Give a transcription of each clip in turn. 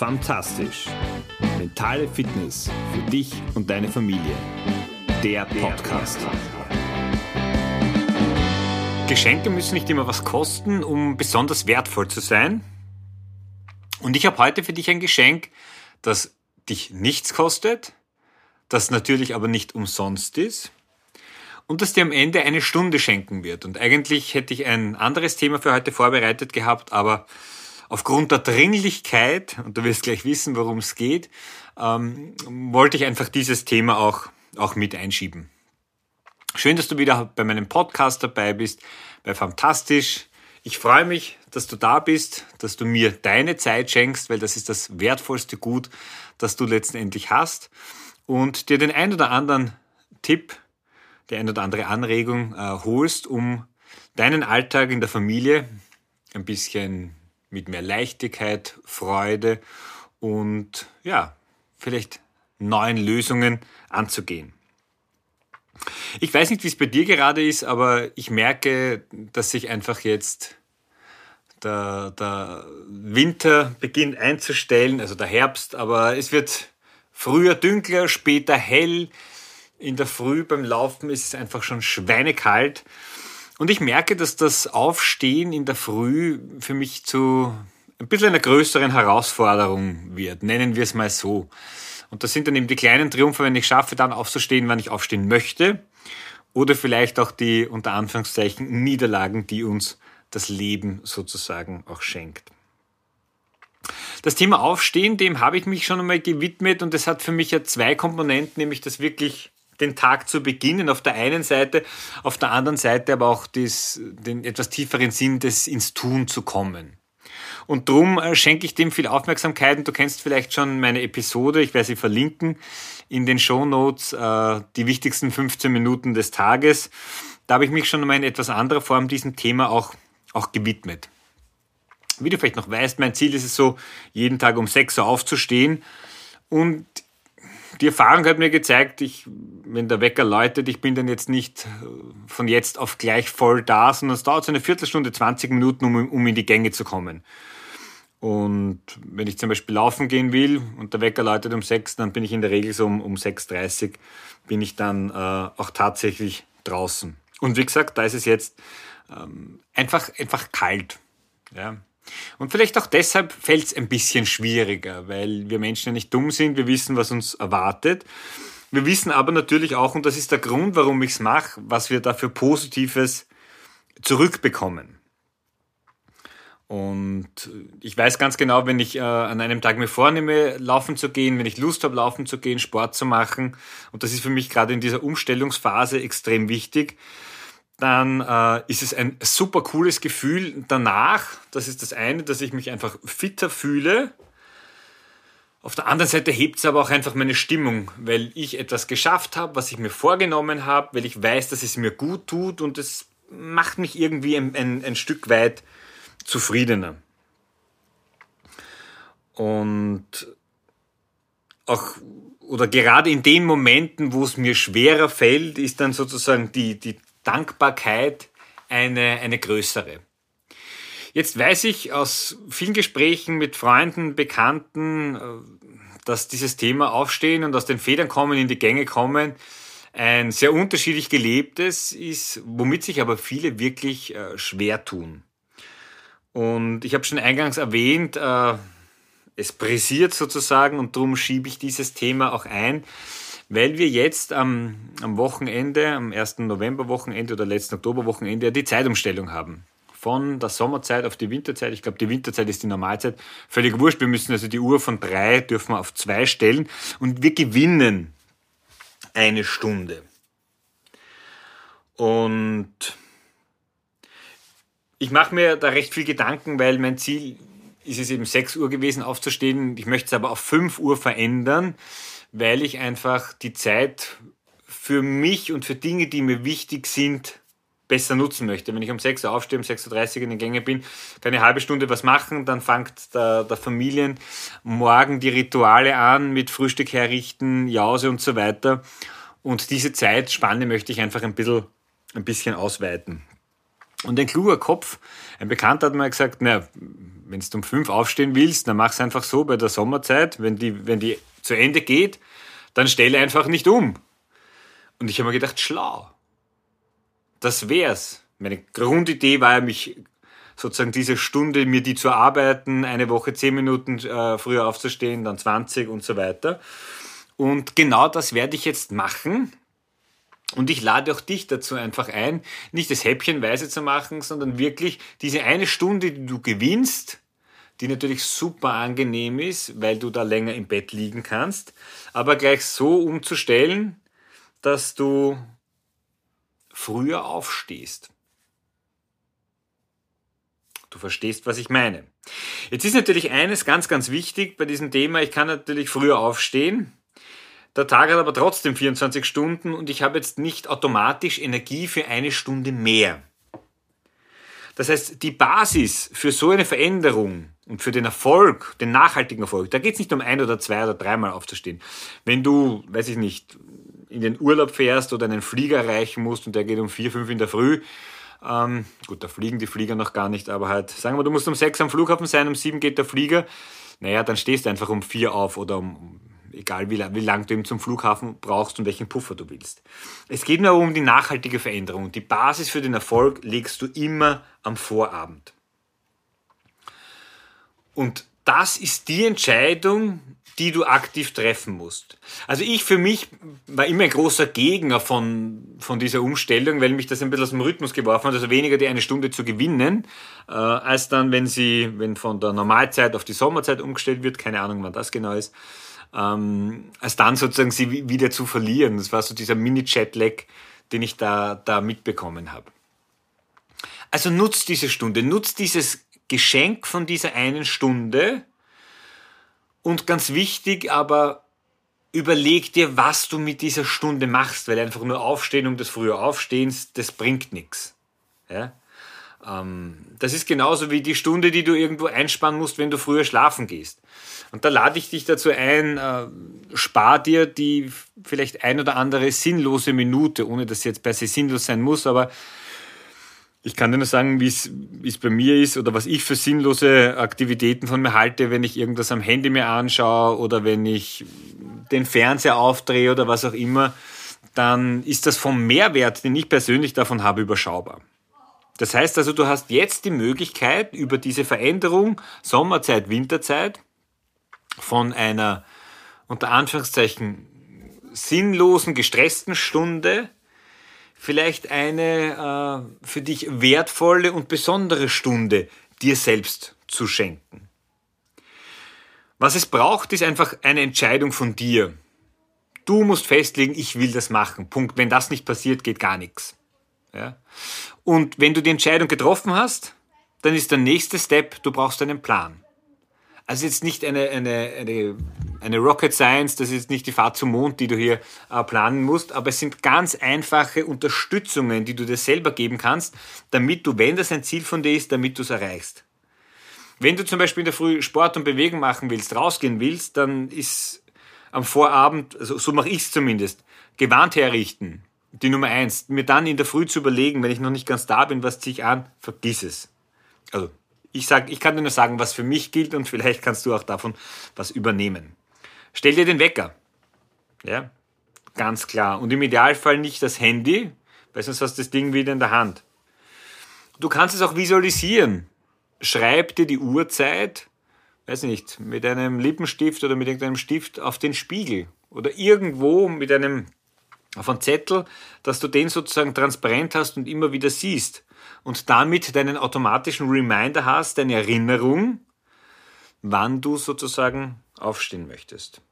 Fantastisch. Mentale Fitness für dich und deine Familie. Der Podcast. Geschenke müssen nicht immer was kosten, um besonders wertvoll zu sein. Und ich habe heute für dich ein Geschenk, das dich nichts kostet, das natürlich aber nicht umsonst ist und das dir am Ende eine Stunde schenken wird. Und eigentlich hätte ich ein anderes Thema für heute vorbereitet gehabt, aber aufgrund der Dringlichkeit, und du wirst gleich wissen, worum es geht, ähm, wollte ich einfach dieses Thema auch, auch mit einschieben. Schön, dass du wieder bei meinem Podcast dabei bist, bei Fantastisch. Ich freue mich, dass du da bist, dass du mir deine Zeit schenkst, weil das ist das wertvollste Gut, das du letztendlich hast. Und dir den ein oder anderen Tipp, die ein oder andere Anregung äh, holst, um deinen Alltag in der Familie ein bisschen mit mehr Leichtigkeit, Freude und ja, vielleicht neuen Lösungen anzugehen. Ich weiß nicht, wie es bei dir gerade ist, aber ich merke, dass sich einfach jetzt der, der Winter beginnt einzustellen, also der Herbst, aber es wird früher dünkler, später hell. In der Früh beim Laufen ist es einfach schon schweinekalt. Und ich merke, dass das Aufstehen in der Früh für mich zu ein bisschen einer größeren Herausforderung wird. Nennen wir es mal so. Und das sind dann eben die kleinen Triumphe, wenn ich schaffe, dann aufzustehen, wann ich aufstehen möchte. Oder vielleicht auch die unter Anführungszeichen Niederlagen, die uns das Leben sozusagen auch schenkt. Das Thema Aufstehen, dem habe ich mich schon einmal gewidmet und es hat für mich ja zwei Komponenten, nämlich das wirklich den Tag zu beginnen, auf der einen Seite, auf der anderen Seite aber auch das, den etwas tieferen Sinn des ins Tun zu kommen. Und drum äh, schenke ich dem viel Aufmerksamkeit und du kennst vielleicht schon meine Episode, ich werde sie verlinken in den Show Notes, äh, die wichtigsten 15 Minuten des Tages. Da habe ich mich schon mal in etwas anderer Form diesem Thema auch, auch gewidmet. Wie du vielleicht noch weißt, mein Ziel ist es so, jeden Tag um 6 Uhr aufzustehen. Und die Erfahrung hat mir gezeigt, ich, wenn der Wecker läutet, ich bin dann jetzt nicht äh, von jetzt auf gleich voll da, sondern es dauert so eine Viertelstunde, 20 Minuten, um, um in die Gänge zu kommen. Und wenn ich zum Beispiel laufen gehen will und der Wecker läutet um 6, dann bin ich in der Regel so um, um 6.30 Uhr bin ich dann äh, auch tatsächlich draußen. Und wie gesagt, da ist es jetzt ähm, einfach, einfach kalt. Ja. Und vielleicht auch deshalb fällt es ein bisschen schwieriger, weil wir Menschen ja nicht dumm sind, wir wissen, was uns erwartet. Wir wissen aber natürlich auch, und das ist der Grund, warum ich es mache, was wir dafür Positives zurückbekommen. Und ich weiß ganz genau, wenn ich äh, an einem Tag mir vornehme, laufen zu gehen, wenn ich Lust habe, laufen zu gehen, Sport zu machen, und das ist für mich gerade in dieser Umstellungsphase extrem wichtig, dann äh, ist es ein super cooles Gefühl danach. Das ist das eine, dass ich mich einfach fitter fühle. Auf der anderen Seite hebt es aber auch einfach meine Stimmung, weil ich etwas geschafft habe, was ich mir vorgenommen habe, weil ich weiß, dass es mir gut tut und es macht mich irgendwie ein, ein, ein Stück weit zufriedener. Und auch oder gerade in den Momenten, wo es mir schwerer fällt, ist dann sozusagen die, die Dankbarkeit eine, eine größere. Jetzt weiß ich aus vielen Gesprächen mit Freunden, Bekannten, äh, dass dieses Thema Aufstehen und aus den Federn kommen, in die Gänge kommen, ein sehr unterschiedlich gelebtes ist, womit sich aber viele wirklich äh, schwer tun. Und ich habe schon eingangs erwähnt, äh, es pressiert sozusagen und darum schiebe ich dieses Thema auch ein, weil wir jetzt am, am Wochenende, am 1. November-Wochenende oder letzten Oktober-Wochenende die Zeitumstellung haben. Von der Sommerzeit auf die Winterzeit. Ich glaube, die Winterzeit ist die Normalzeit. Völlig wurscht. Wir müssen also die Uhr von drei dürfen wir auf zwei stellen und wir gewinnen eine Stunde. Und ich mache mir da recht viel Gedanken, weil mein Ziel ist es eben 6 Uhr gewesen aufzustehen. Ich möchte es aber auf 5 Uhr verändern weil ich einfach die Zeit für mich und für Dinge, die mir wichtig sind, besser nutzen möchte. Wenn ich um 6 Uhr aufstehe, um 6.30 Uhr in den Gänge bin, kann eine halbe Stunde was machen, dann fängt der, der Familien morgen die Rituale an mit Frühstück herrichten, Jause und so weiter. Und diese Zeitspanne möchte ich einfach ein bisschen, ein bisschen ausweiten. Und ein kluger Kopf, ein Bekannter hat mal gesagt, na, wenn du um fünf aufstehen willst, dann mach es einfach so bei der Sommerzeit, wenn die, wenn die zu Ende geht, dann stell einfach nicht um. Und ich habe mir gedacht, schlau. Das wär's. Meine Grundidee war ja, mich sozusagen diese Stunde, mir die zu arbeiten, eine Woche zehn Minuten äh, früher aufzustehen, dann 20 und so weiter. Und genau das werde ich jetzt machen. Und ich lade auch dich dazu einfach ein, nicht das häppchenweise zu machen, sondern wirklich diese eine Stunde, die du gewinnst, die natürlich super angenehm ist, weil du da länger im Bett liegen kannst, aber gleich so umzustellen, dass du früher aufstehst. Du verstehst, was ich meine. Jetzt ist natürlich eines ganz, ganz wichtig bei diesem Thema. Ich kann natürlich früher aufstehen. Der Tag hat aber trotzdem 24 Stunden und ich habe jetzt nicht automatisch Energie für eine Stunde mehr. Das heißt, die Basis für so eine Veränderung und für den Erfolg, den nachhaltigen Erfolg, da geht es nicht um ein oder zwei oder dreimal aufzustehen. Wenn du, weiß ich nicht, in den Urlaub fährst oder einen Flieger erreichen musst und der geht um vier, fünf in der Früh, ähm, gut, da fliegen die Flieger noch gar nicht, aber halt, sagen wir, du musst um sechs am Flughafen sein, um sieben geht der Flieger, naja, dann stehst du einfach um vier auf oder um, egal wie, wie lang du eben zum Flughafen brauchst und welchen Puffer du willst. Es geht nur um die nachhaltige Veränderung. Die Basis für den Erfolg legst du immer am Vorabend. Und das ist die Entscheidung, die du aktiv treffen musst. Also ich für mich war immer ein großer Gegner von, von dieser Umstellung, weil mich das ein bisschen aus dem Rhythmus geworfen hat, also weniger die eine Stunde zu gewinnen, äh, als dann, wenn sie, wenn von der Normalzeit auf die Sommerzeit umgestellt wird, keine Ahnung, wann das genau ist, ähm, als dann sozusagen sie wieder zu verlieren. Das war so dieser Mini-Chat-Lag, den ich da, da mitbekommen habe. Also nutzt diese Stunde, nutzt dieses Geschenk von dieser einen Stunde, und ganz wichtig, aber überleg dir, was du mit dieser Stunde machst, weil einfach nur aufstehen um des früher Aufstehens, das bringt nichts. Ja? Ähm, das ist genauso wie die Stunde, die du irgendwo einspannen musst, wenn du früher schlafen gehst. Und da lade ich dich dazu ein, äh, spar dir die vielleicht ein oder andere sinnlose Minute, ohne dass sie jetzt per se sinnlos sein muss, aber ich kann dir nur sagen, wie es bei mir ist oder was ich für sinnlose Aktivitäten von mir halte, wenn ich irgendwas am Handy mir anschaue oder wenn ich den Fernseher aufdrehe oder was auch immer, dann ist das vom Mehrwert, den ich persönlich davon habe, überschaubar. Das heißt also, du hast jetzt die Möglichkeit, über diese Veränderung Sommerzeit, Winterzeit von einer unter Anführungszeichen sinnlosen, gestressten Stunde vielleicht eine äh, für dich wertvolle und besondere Stunde dir selbst zu schenken. Was es braucht, ist einfach eine Entscheidung von dir. Du musst festlegen, ich will das machen. Punkt. Wenn das nicht passiert, geht gar nichts. Ja? Und wenn du die Entscheidung getroffen hast, dann ist der nächste Step, du brauchst einen Plan. Also jetzt nicht eine, eine, eine, eine Rocket Science, das ist nicht die Fahrt zum Mond, die du hier äh, planen musst, aber es sind ganz einfache Unterstützungen, die du dir selber geben kannst, damit du, wenn das ein Ziel von dir ist, damit du es erreichst. Wenn du zum Beispiel in der Früh Sport und Bewegung machen willst, rausgehen willst, dann ist am Vorabend, also so mache ich es zumindest, gewarnt herrichten. Die Nummer eins, mir dann in der Früh zu überlegen, wenn ich noch nicht ganz da bin, was ziehe ich an, vergiss es. Also ich, sag, ich kann dir nur sagen, was für mich gilt und vielleicht kannst du auch davon was übernehmen. Stell dir den Wecker. Ja, ganz klar. Und im Idealfall nicht das Handy, weil sonst hast du das Ding wieder in der Hand. Du kannst es auch visualisieren. Schreib dir die Uhrzeit, weiß nicht, mit einem Lippenstift oder mit irgendeinem Stift auf den Spiegel oder irgendwo mit einem auf einen Zettel, dass du den sozusagen transparent hast und immer wieder siehst und damit deinen automatischen Reminder hast, deine Erinnerung, wann du sozusagen aufstehen möchtest.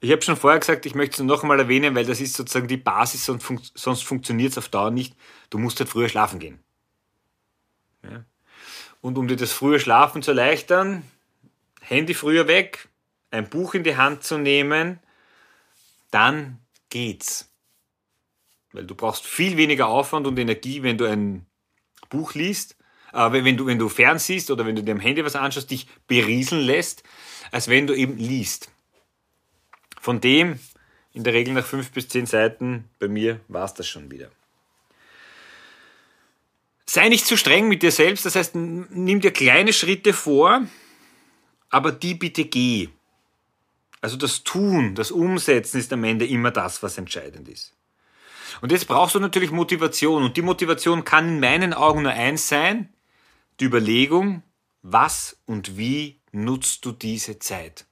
Ich habe schon vorher gesagt, ich möchte es noch einmal erwähnen, weil das ist sozusagen die Basis, sonst, fun sonst funktioniert es auf Dauer nicht. Du musst halt früher schlafen gehen. Ja. Und um dir das frühe Schlafen zu erleichtern, Handy früher weg, ein Buch in die Hand zu nehmen, dann geht's. Weil du brauchst viel weniger Aufwand und Energie, wenn du ein Buch liest, äh, wenn, du, wenn du fernsiehst oder wenn du dir am Handy was anschaust, dich berieseln lässt, als wenn du eben liest. Von dem in der Regel nach fünf bis zehn Seiten, bei mir war es das schon wieder. Sei nicht zu streng mit dir selbst, das heißt, nimm dir kleine Schritte vor, aber die bitte geh. Also das Tun, das Umsetzen ist am Ende immer das, was entscheidend ist. Und jetzt brauchst du natürlich Motivation. Und die Motivation kann in meinen Augen nur eins sein, die Überlegung, was und wie nutzt du diese Zeit.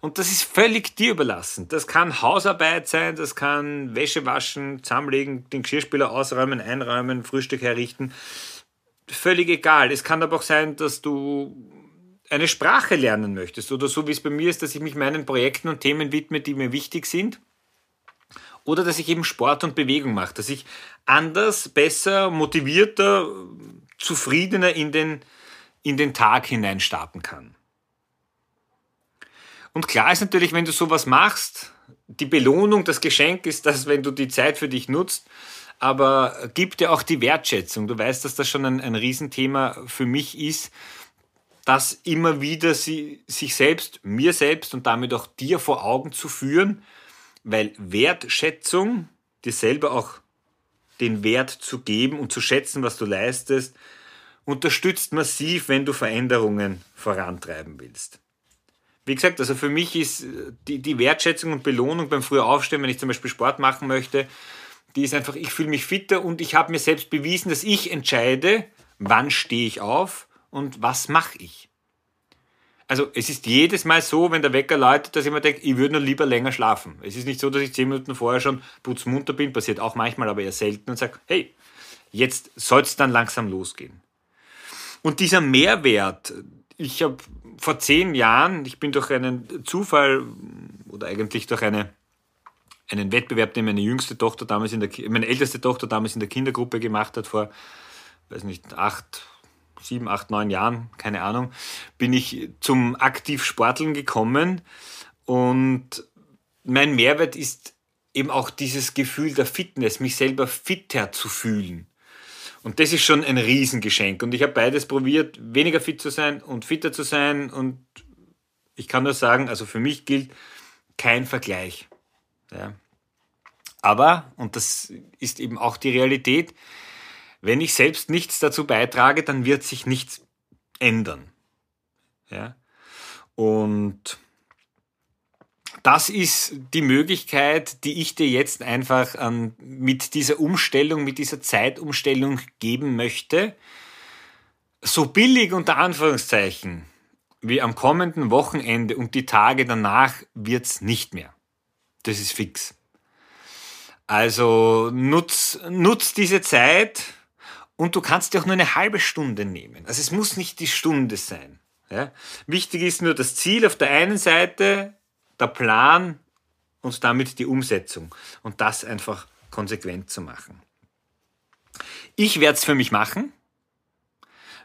Und das ist völlig dir überlassen. Das kann Hausarbeit sein, das kann Wäsche waschen, zusammenlegen, den Geschirrspüler ausräumen, einräumen, Frühstück herrichten. Völlig egal. Es kann aber auch sein, dass du eine Sprache lernen möchtest oder so wie es bei mir ist, dass ich mich meinen Projekten und Themen widme, die mir wichtig sind. Oder dass ich eben Sport und Bewegung mache, dass ich anders, besser, motivierter, zufriedener in den, in den Tag hinein starten kann. Und klar ist natürlich, wenn du sowas machst, die Belohnung, das Geschenk ist das, wenn du die Zeit für dich nutzt, aber gib dir auch die Wertschätzung. Du weißt, dass das schon ein, ein Riesenthema für mich ist, dass immer wieder sie, sich selbst, mir selbst und damit auch dir vor Augen zu führen, weil Wertschätzung, dir selber auch den Wert zu geben und zu schätzen, was du leistest, unterstützt massiv, wenn du Veränderungen vorantreiben willst. Wie gesagt, also für mich ist äh, die, die Wertschätzung und Belohnung beim früher Aufstehen, wenn ich zum Beispiel Sport machen möchte, die ist einfach, ich fühle mich fitter und ich habe mir selbst bewiesen, dass ich entscheide, wann stehe ich auf und was mache ich. Also es ist jedes Mal so, wenn der Wecker läutet, dass ich mir denke, ich würde nur lieber länger schlafen. Es ist nicht so, dass ich zehn Minuten vorher schon putzmunter bin, passiert auch manchmal, aber eher selten und sage, hey, jetzt soll es dann langsam losgehen. Und dieser Mehrwert, ich habe vor zehn Jahren, ich bin durch einen Zufall oder eigentlich durch eine, einen Wettbewerb, den meine jüngste Tochter damals in der, meine älteste Tochter damals in der Kindergruppe gemacht hat, vor, weiß nicht, acht, sieben, acht, neun Jahren, keine Ahnung, bin ich zum Aktivsporteln gekommen und mein Mehrwert ist eben auch dieses Gefühl der Fitness, mich selber fitter zu fühlen. Und das ist schon ein Riesengeschenk. Und ich habe beides probiert, weniger fit zu sein und fitter zu sein. Und ich kann nur sagen, also für mich gilt kein Vergleich. Ja. Aber, und das ist eben auch die Realität, wenn ich selbst nichts dazu beitrage, dann wird sich nichts ändern. Ja. Und das ist die Möglichkeit, die ich dir jetzt einfach ähm, mit dieser Umstellung, mit dieser Zeitumstellung geben möchte. So billig unter Anführungszeichen wie am kommenden Wochenende und die Tage danach wird's nicht mehr. Das ist fix. Also nutz, nutz diese Zeit und du kannst dir auch nur eine halbe Stunde nehmen. Also es muss nicht die Stunde sein. Ja? Wichtig ist nur das Ziel auf der einen Seite, der Plan und damit die Umsetzung und das einfach konsequent zu machen. Ich werde es für mich machen,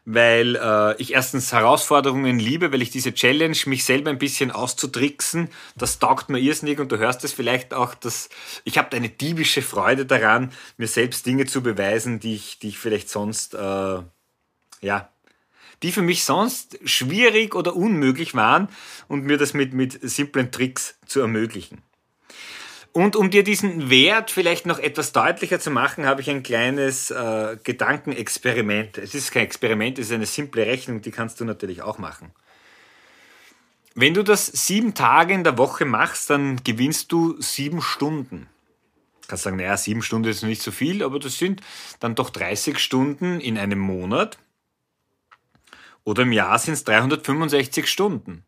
weil äh, ich erstens Herausforderungen liebe, weil ich diese Challenge, mich selber ein bisschen auszutricksen, das taugt mir irrsinnig und du hörst es vielleicht auch, dass ich habe eine diebische Freude daran, mir selbst Dinge zu beweisen, die ich, die ich vielleicht sonst äh, ja die für mich sonst schwierig oder unmöglich waren und mir das mit, mit simplen Tricks zu ermöglichen. Und um dir diesen Wert vielleicht noch etwas deutlicher zu machen, habe ich ein kleines äh, Gedankenexperiment. Es ist kein Experiment, es ist eine simple Rechnung, die kannst du natürlich auch machen. Wenn du das sieben Tage in der Woche machst, dann gewinnst du sieben Stunden. Du kannst sagen, naja, sieben Stunden ist nicht so viel, aber das sind dann doch 30 Stunden in einem Monat. Oder im Jahr sind es 365 Stunden.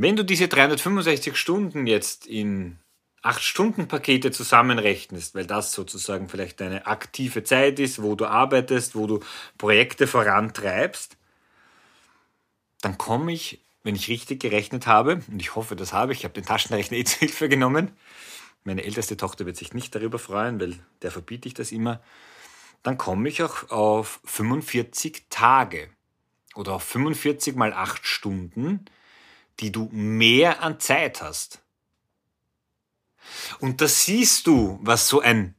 Wenn du diese 365 Stunden jetzt in 8-Stunden-Pakete zusammenrechnest, weil das sozusagen vielleicht deine aktive Zeit ist, wo du arbeitest, wo du Projekte vorantreibst, dann komme ich, wenn ich richtig gerechnet habe, und ich hoffe, das habe ich, ich habe den Taschenrechner eh zur Hilfe genommen, meine älteste Tochter wird sich nicht darüber freuen, weil der verbiete ich das immer, dann komme ich auch auf 45 Tage oder auf 45 mal 8 Stunden, die du mehr an Zeit hast. Und da siehst du, was so ein,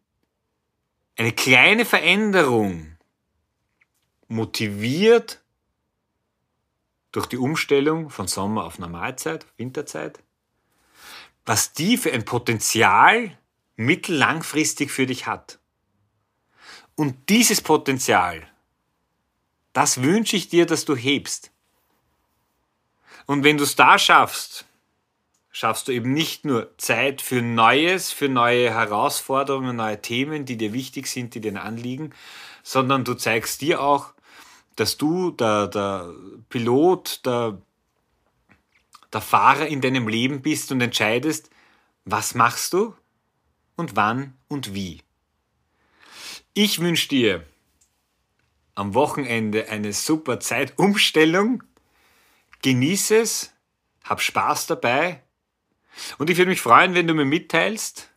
eine kleine Veränderung motiviert durch die Umstellung von Sommer auf Normalzeit, Winterzeit, was die für ein Potenzial mittellangfristig für dich hat. Und dieses Potenzial, das wünsche ich dir, dass du hebst. Und wenn du es da schaffst, schaffst du eben nicht nur Zeit für Neues, für neue Herausforderungen, neue Themen, die dir wichtig sind, die dir anliegen, sondern du zeigst dir auch, dass du der, der Pilot, der, der Fahrer in deinem Leben bist und entscheidest, was machst du und wann und wie. Ich wünsche dir am Wochenende eine super Zeitumstellung. Genieße es, hab Spaß dabei und ich würde mich freuen, wenn du mir mitteilst,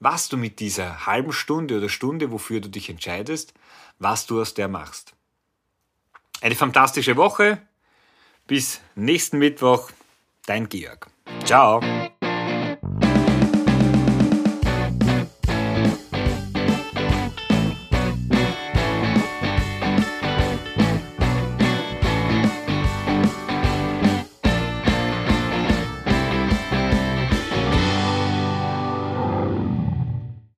was du mit dieser halben Stunde oder Stunde, wofür du dich entscheidest, was du aus der machst. Eine fantastische Woche. Bis nächsten Mittwoch. Dein Georg. Ciao.